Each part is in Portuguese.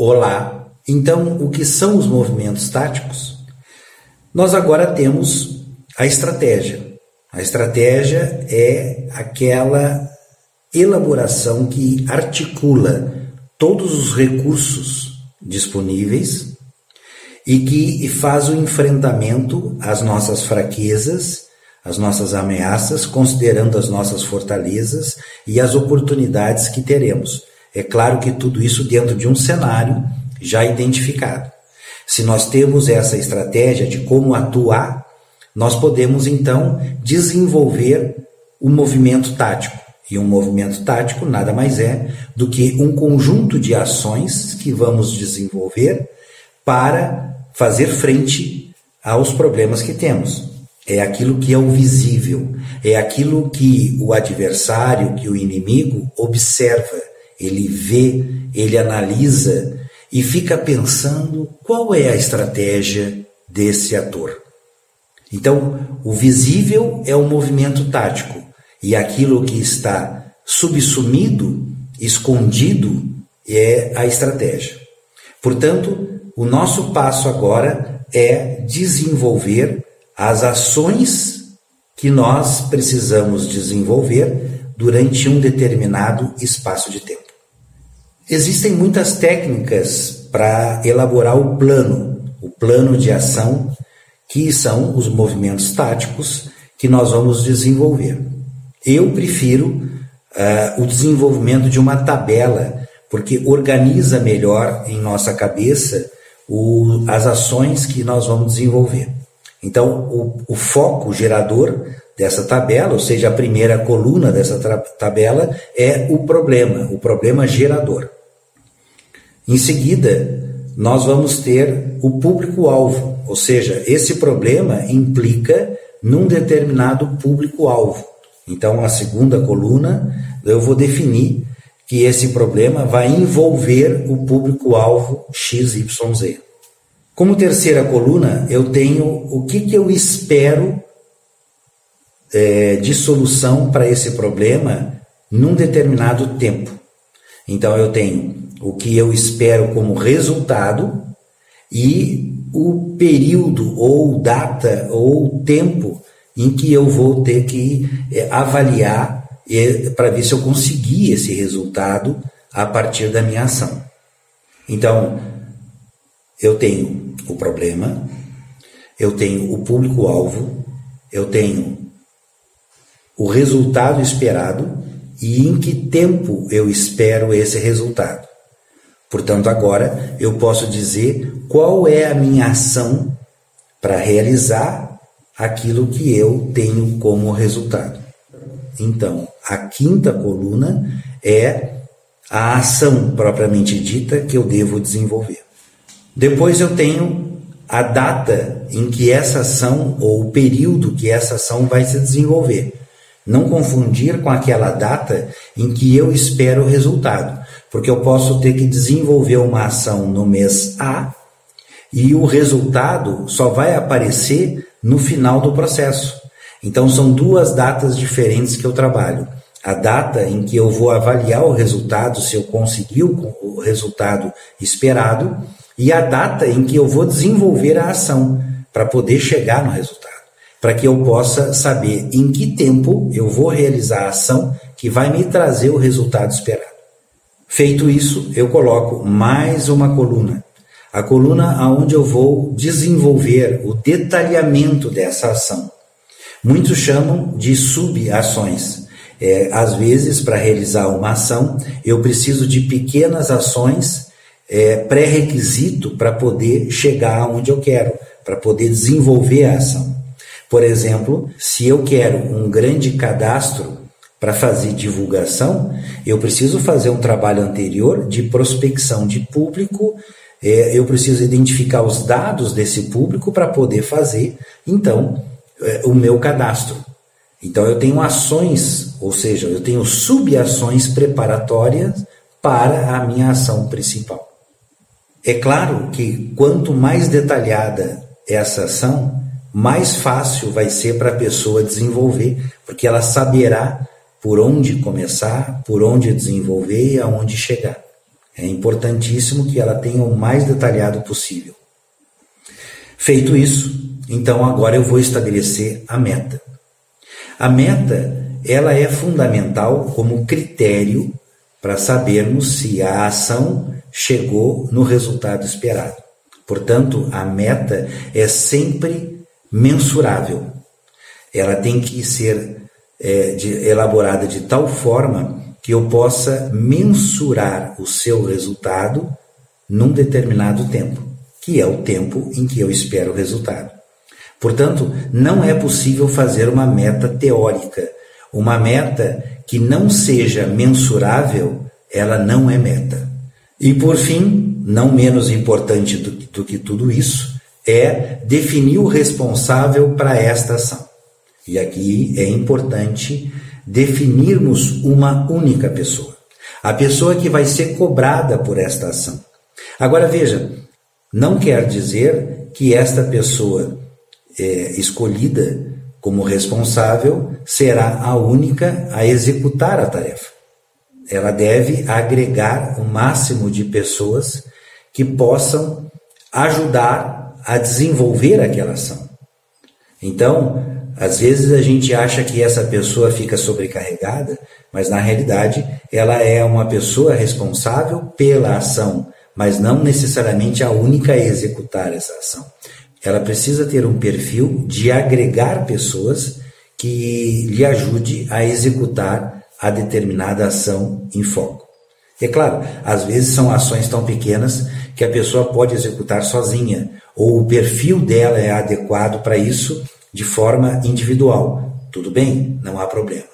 Olá! Então, o que são os movimentos táticos? Nós agora temos a estratégia. A estratégia é aquela elaboração que articula todos os recursos disponíveis e que faz o enfrentamento às nossas fraquezas, às nossas ameaças, considerando as nossas fortalezas e as oportunidades que teremos. É claro que tudo isso dentro de um cenário já identificado. Se nós temos essa estratégia de como atuar, nós podemos então desenvolver o um movimento tático. E um movimento tático nada mais é do que um conjunto de ações que vamos desenvolver para fazer frente aos problemas que temos. É aquilo que é o visível, é aquilo que o adversário, que o inimigo observa, ele vê, ele analisa e fica pensando qual é a estratégia desse ator. Então, o visível é o movimento tático e aquilo que está subsumido, escondido, é a estratégia. Portanto, o nosso passo agora é desenvolver as ações que nós precisamos desenvolver durante um determinado espaço de tempo. Existem muitas técnicas para elaborar o plano, o plano de ação, que são os movimentos táticos que nós vamos desenvolver. Eu prefiro uh, o desenvolvimento de uma tabela, porque organiza melhor em nossa cabeça o, as ações que nós vamos desenvolver. Então, o, o foco gerador dessa tabela, ou seja, a primeira coluna dessa tabela, é o problema, o problema gerador. Em seguida, nós vamos ter o público-alvo, ou seja, esse problema implica num determinado público-alvo. Então, a segunda coluna, eu vou definir que esse problema vai envolver o público-alvo XYZ. Como terceira coluna, eu tenho o que, que eu espero é, de solução para esse problema num determinado tempo. Então, eu tenho o que eu espero como resultado e o período ou data ou tempo em que eu vou ter que é, avaliar é, para ver se eu consegui esse resultado a partir da minha ação. Então, eu tenho o problema, eu tenho o público-alvo, eu tenho o resultado esperado e em que tempo eu espero esse resultado. Portanto, agora eu posso dizer qual é a minha ação para realizar aquilo que eu tenho como resultado. Então, a quinta coluna é a ação propriamente dita que eu devo desenvolver. Depois eu tenho a data em que essa ação ou o período que essa ação vai se desenvolver. Não confundir com aquela data em que eu espero o resultado, porque eu posso ter que desenvolver uma ação no mês A e o resultado só vai aparecer no final do processo. Então são duas datas diferentes que eu trabalho. A data em que eu vou avaliar o resultado, se eu consegui o resultado esperado, e a data em que eu vou desenvolver a ação para poder chegar no resultado. Para que eu possa saber em que tempo eu vou realizar a ação que vai me trazer o resultado esperado. Feito isso, eu coloco mais uma coluna a coluna aonde eu vou desenvolver o detalhamento dessa ação. Muitos chamam de subações. É, às vezes, para realizar uma ação, eu preciso de pequenas ações é, pré-requisito para poder chegar aonde eu quero, para poder desenvolver a ação. Por exemplo, se eu quero um grande cadastro para fazer divulgação, eu preciso fazer um trabalho anterior de prospecção de público é, eu preciso identificar os dados desse público para poder fazer, então, é, o meu cadastro. Então, eu tenho ações, ou seja, eu tenho subações preparatórias para a minha ação principal. É claro que quanto mais detalhada essa ação, mais fácil vai ser para a pessoa desenvolver, porque ela saberá por onde começar, por onde desenvolver e aonde chegar. É importantíssimo que ela tenha o mais detalhado possível. Feito isso, então agora eu vou estabelecer a meta. A meta, ela é fundamental como critério para sabermos se a ação chegou no resultado esperado. Portanto, a meta é sempre mensurável. Ela tem que ser é, de, elaborada de tal forma que eu possa mensurar o seu resultado num determinado tempo, que é o tempo em que eu espero o resultado. Portanto, não é possível fazer uma meta teórica. Uma meta que não seja mensurável, ela não é meta. E por fim, não menos importante do, do que tudo isso, é definir o responsável para esta ação. E aqui é importante definirmos uma única pessoa. A pessoa que vai ser cobrada por esta ação. Agora veja, não quer dizer que esta pessoa é, escolhida como responsável será a única a executar a tarefa. Ela deve agregar o máximo de pessoas que possam ajudar a desenvolver aquela ação. Então, às vezes a gente acha que essa pessoa fica sobrecarregada, mas na realidade ela é uma pessoa responsável pela ação, mas não necessariamente a única a executar essa ação ela precisa ter um perfil de agregar pessoas que lhe ajude a executar a determinada ação em foco. É claro, às vezes são ações tão pequenas que a pessoa pode executar sozinha, ou o perfil dela é adequado para isso de forma individual. Tudo bem, não há problema.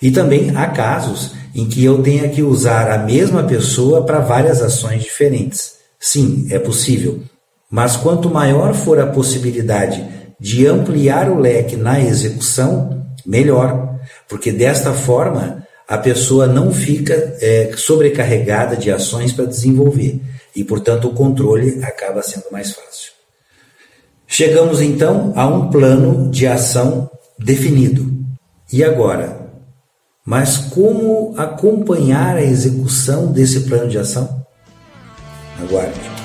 E também há casos em que eu tenha que usar a mesma pessoa para várias ações diferentes. Sim, é possível. Mas quanto maior for a possibilidade de ampliar o leque na execução, melhor, porque desta forma a pessoa não fica é, sobrecarregada de ações para desenvolver e, portanto, o controle acaba sendo mais fácil. Chegamos então a um plano de ação definido. E agora? Mas como acompanhar a execução desse plano de ação? Aguarde.